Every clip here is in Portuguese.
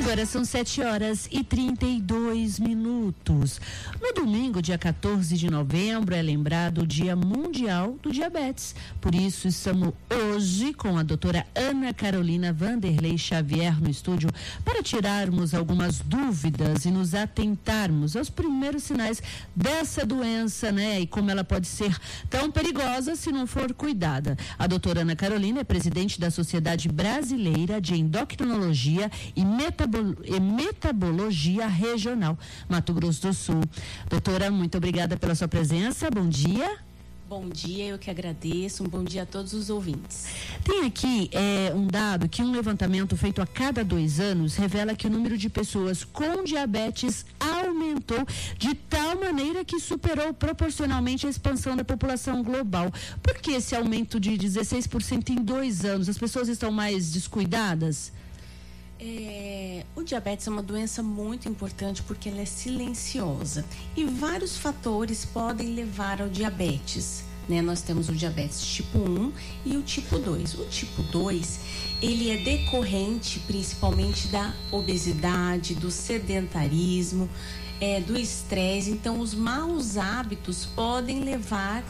Agora são 7 horas e 32 minutos. No domingo, dia 14 de novembro, é lembrado o Dia Mundial do Diabetes. Por isso, estamos hoje com a doutora Ana Carolina Vanderlei Xavier no estúdio para tirarmos algumas dúvidas e nos atentarmos aos primeiros sinais dessa doença, né? E como ela pode ser tão perigosa se não for cuidada. A doutora Ana Carolina é presidente da Sociedade Brasileira de Endocrinologia e E Metabologia Regional, Mato Grosso do Sul. Doutora, muito obrigada pela sua presença. Bom dia. Bom dia, eu que agradeço. Um bom dia a todos os ouvintes. Tem aqui é, um dado que um levantamento feito a cada dois anos revela que o número de pessoas com diabetes aumentou de tal maneira que superou proporcionalmente a expansão da população global. Por que esse aumento de 16% em dois anos? As pessoas estão mais descuidadas? É, o diabetes é uma doença muito importante porque ela é silenciosa e vários fatores podem levar ao diabetes. Né? Nós temos o diabetes tipo 1 e o tipo 2. O tipo 2, ele é decorrente principalmente da obesidade, do sedentarismo, é, do estresse. Então, os maus hábitos podem levar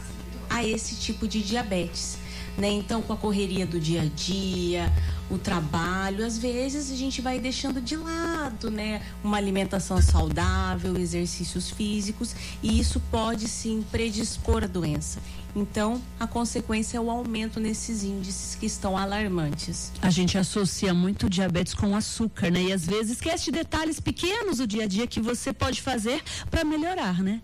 a esse tipo de diabetes. Né? Então, com a correria do dia a dia, o trabalho, às vezes a gente vai deixando de lado, né? Uma alimentação saudável, exercícios físicos, e isso pode sim predispor a doença. Então, a consequência é o aumento nesses índices que estão alarmantes. A gente associa muito diabetes com açúcar, né? E às vezes esquece de detalhes pequenos do dia a dia que você pode fazer para melhorar, né?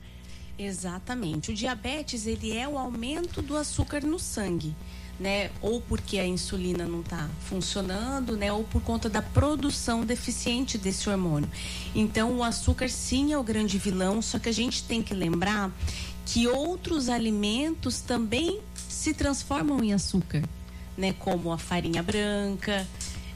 Exatamente. O diabetes, ele é o aumento do açúcar no sangue né? Ou porque a insulina não está funcionando, né? Ou por conta da produção deficiente desse hormônio. Então, o açúcar sim é o grande vilão, só que a gente tem que lembrar que outros alimentos também se transformam em açúcar, né? Como a farinha branca,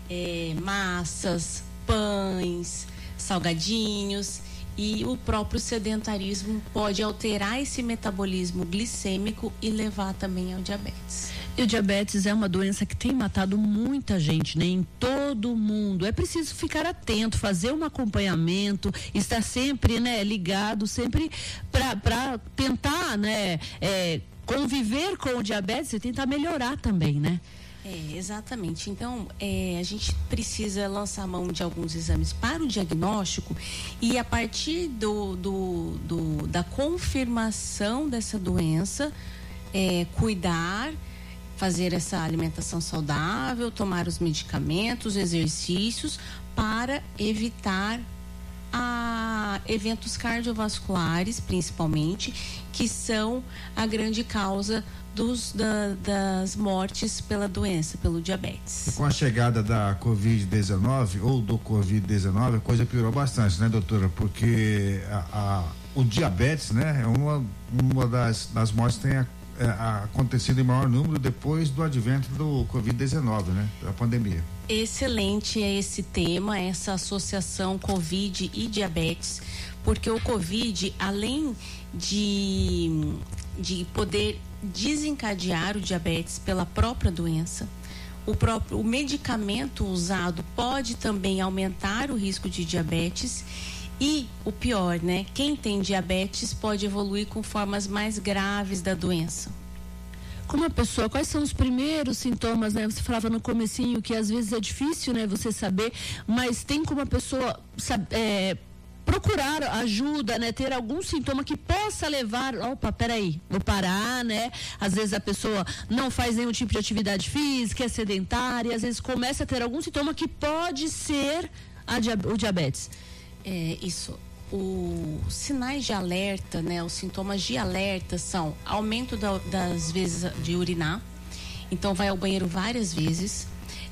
é, massas, pães, salgadinhos. E o próprio sedentarismo pode alterar esse metabolismo glicêmico e levar também ao diabetes. E o diabetes é uma doença que tem matado muita gente, né? Em todo mundo. É preciso ficar atento, fazer um acompanhamento, estar sempre, né, ligado, sempre para tentar, né, é, conviver com o diabetes e tentar melhorar também, né? É, exatamente. Então, é, a gente precisa lançar mão de alguns exames para o diagnóstico e a partir do, do, do da confirmação dessa doença, é, cuidar fazer essa alimentação saudável, tomar os medicamentos, exercícios para evitar a eventos cardiovasculares, principalmente, que são a grande causa dos, da, das mortes pela doença, pelo diabetes. Com a chegada da Covid-19 ou do Covid-19, a coisa piorou bastante, né, doutora? Porque a, a, o diabetes, né, é uma, uma das, das mortes que tem a é, acontecido em maior número depois do advento do Covid-19, né? Da pandemia. Excelente é esse tema, essa associação Covid e diabetes, porque o Covid, além de, de poder desencadear o diabetes pela própria doença, o próprio o medicamento usado pode também aumentar o risco de diabetes e o pior, né? Quem tem diabetes pode evoluir com formas mais graves da doença. Como a pessoa, quais são os primeiros sintomas, né? Você falava no comecinho que às vezes é difícil, né, você saber, mas tem como a pessoa é, procurar ajuda, né? Ter algum sintoma que possa levar, opa, peraí, vou parar, né? Às vezes a pessoa não faz nenhum tipo de atividade física, é sedentária, às vezes começa a ter algum sintoma que pode ser a, o diabetes. É, isso. Os sinais de alerta, né, os sintomas de alerta são aumento da, das vezes de urinar, então vai ao banheiro várias vezes,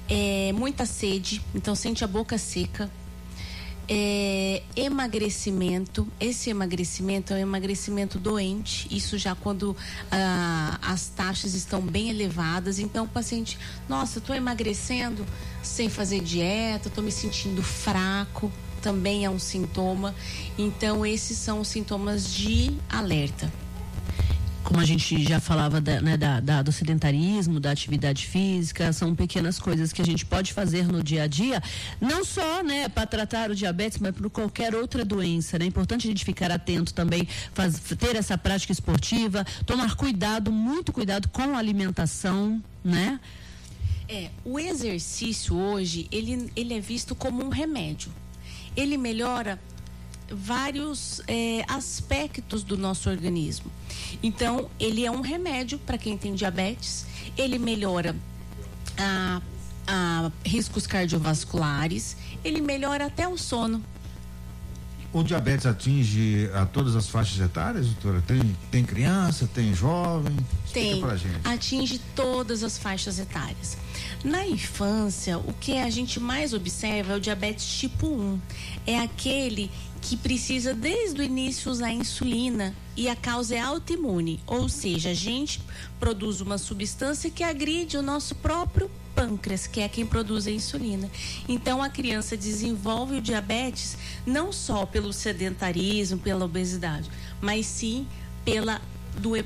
é, muita sede, então sente a boca seca, é, emagrecimento. Esse emagrecimento é um emagrecimento doente. Isso já quando ah, as taxas estão bem elevadas. Então o paciente, nossa, estou emagrecendo sem fazer dieta, estou me sentindo fraco. Também é um sintoma. Então esses são os sintomas de alerta como a gente já falava da, né, da, da, do sedentarismo, da atividade física, são pequenas coisas que a gente pode fazer no dia a dia, não só né, para tratar o diabetes, mas por qualquer outra doença. Né? É importante a gente ficar atento também, faz, ter essa prática esportiva, tomar cuidado, muito cuidado com a alimentação, né? É, o exercício hoje, ele, ele é visto como um remédio. Ele melhora vários é, aspectos do nosso organismo. Então, ele é um remédio para quem tem diabetes, ele melhora a, a riscos cardiovasculares, ele melhora até o sono. O diabetes atinge a todas as faixas etárias, doutora? Tem, tem criança, tem jovem? Tem. Atinge todas as faixas etárias. Na infância, o que a gente mais observa é o diabetes tipo 1. É aquele que precisa desde o início usar insulina e a causa é autoimune, ou seja, a gente produz uma substância que agride o nosso próprio pâncreas, que é quem produz a insulina. Então a criança desenvolve o diabetes não só pelo sedentarismo, pela obesidade, mas sim pela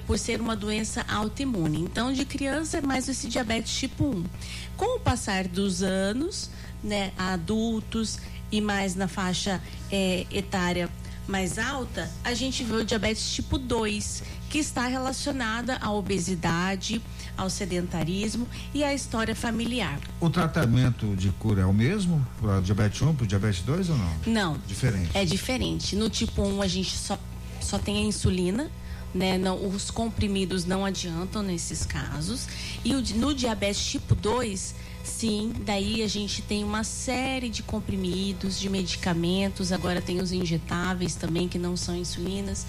por ser uma doença autoimune. Então, de criança é mais esse diabetes tipo 1. Com o passar dos anos, né, adultos e mais na faixa é, etária mais alta, a gente vê o diabetes tipo 2, que está relacionada à obesidade, ao sedentarismo e à história familiar. O tratamento de cura é o mesmo para diabetes 1, para diabetes 2 ou não? Não. Diferente. É diferente. No tipo 1 a gente só, só tem a insulina, né? Não, os comprimidos não adiantam nesses casos. E o, no diabetes tipo 2, sim, daí a gente tem uma série de comprimidos, de medicamentos, agora tem os injetáveis também, que não são insulinas.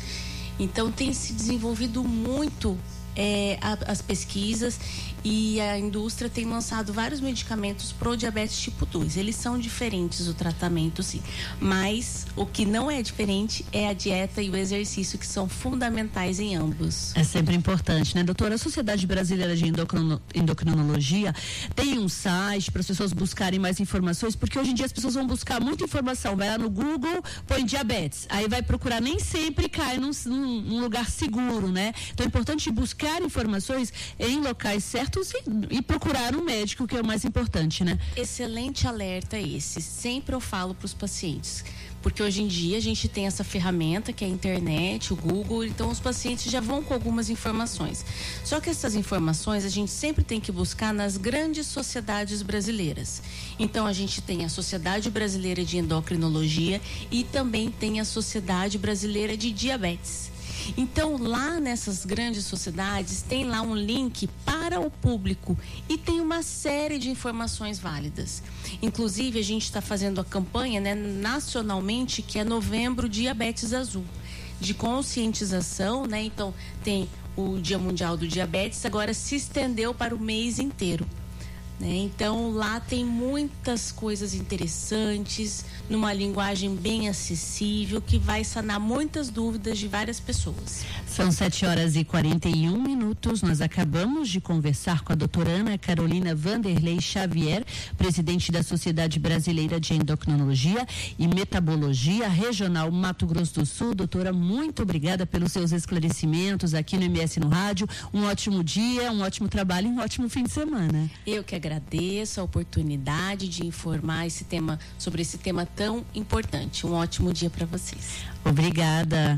Então tem se desenvolvido muito é, a, as pesquisas e a indústria tem lançado vários medicamentos para o diabetes tipo 2. Eles são diferentes o tratamento, sim. Mas o que não é diferente é a dieta e o exercício, que são fundamentais em ambos. É sempre importante, né, doutora? A Sociedade Brasileira de Endocrino, Endocrinologia tem um site para as pessoas buscarem mais informações, porque hoje em dia as pessoas vão buscar muita informação. Vai lá no Google, põe diabetes. Aí vai procurar, nem sempre cai num, num lugar seguro, né? Então é importante buscar informações em locais certos e, e procurar um médico, que é o mais importante, né? Excelente alerta esse. Sempre eu falo para os pacientes porque hoje em dia a gente tem essa ferramenta que é a internet, o Google, então os pacientes já vão com algumas informações. Só que essas informações a gente sempre tem que buscar nas grandes sociedades brasileiras. Então a gente tem a Sociedade Brasileira de Endocrinologia e também tem a Sociedade Brasileira de Diabetes. Então, lá nessas grandes sociedades, tem lá um link para o público e tem uma série de informações válidas. Inclusive, a gente está fazendo a campanha né, nacionalmente, que é Novembro Diabetes Azul, de conscientização, né? Então, tem o Dia Mundial do Diabetes, agora se estendeu para o mês inteiro. Né? Então lá tem muitas coisas interessantes, numa linguagem bem acessível, que vai sanar muitas dúvidas de várias pessoas. São 7 horas e 41 minutos. Nós acabamos de conversar com a doutora Ana Carolina Vanderlei Xavier, presidente da Sociedade Brasileira de Endocrinologia e Metabologia Regional Mato Grosso do Sul. Doutora, muito obrigada pelos seus esclarecimentos aqui no MS no Rádio. Um ótimo dia, um ótimo trabalho e um ótimo fim de semana. Eu que agradeço a oportunidade de informar esse tema sobre esse tema tão importante. Um ótimo dia para vocês. Obrigada.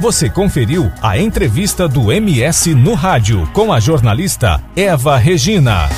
Você conferiu a entrevista do MS no rádio com a jornalista Eva Regina.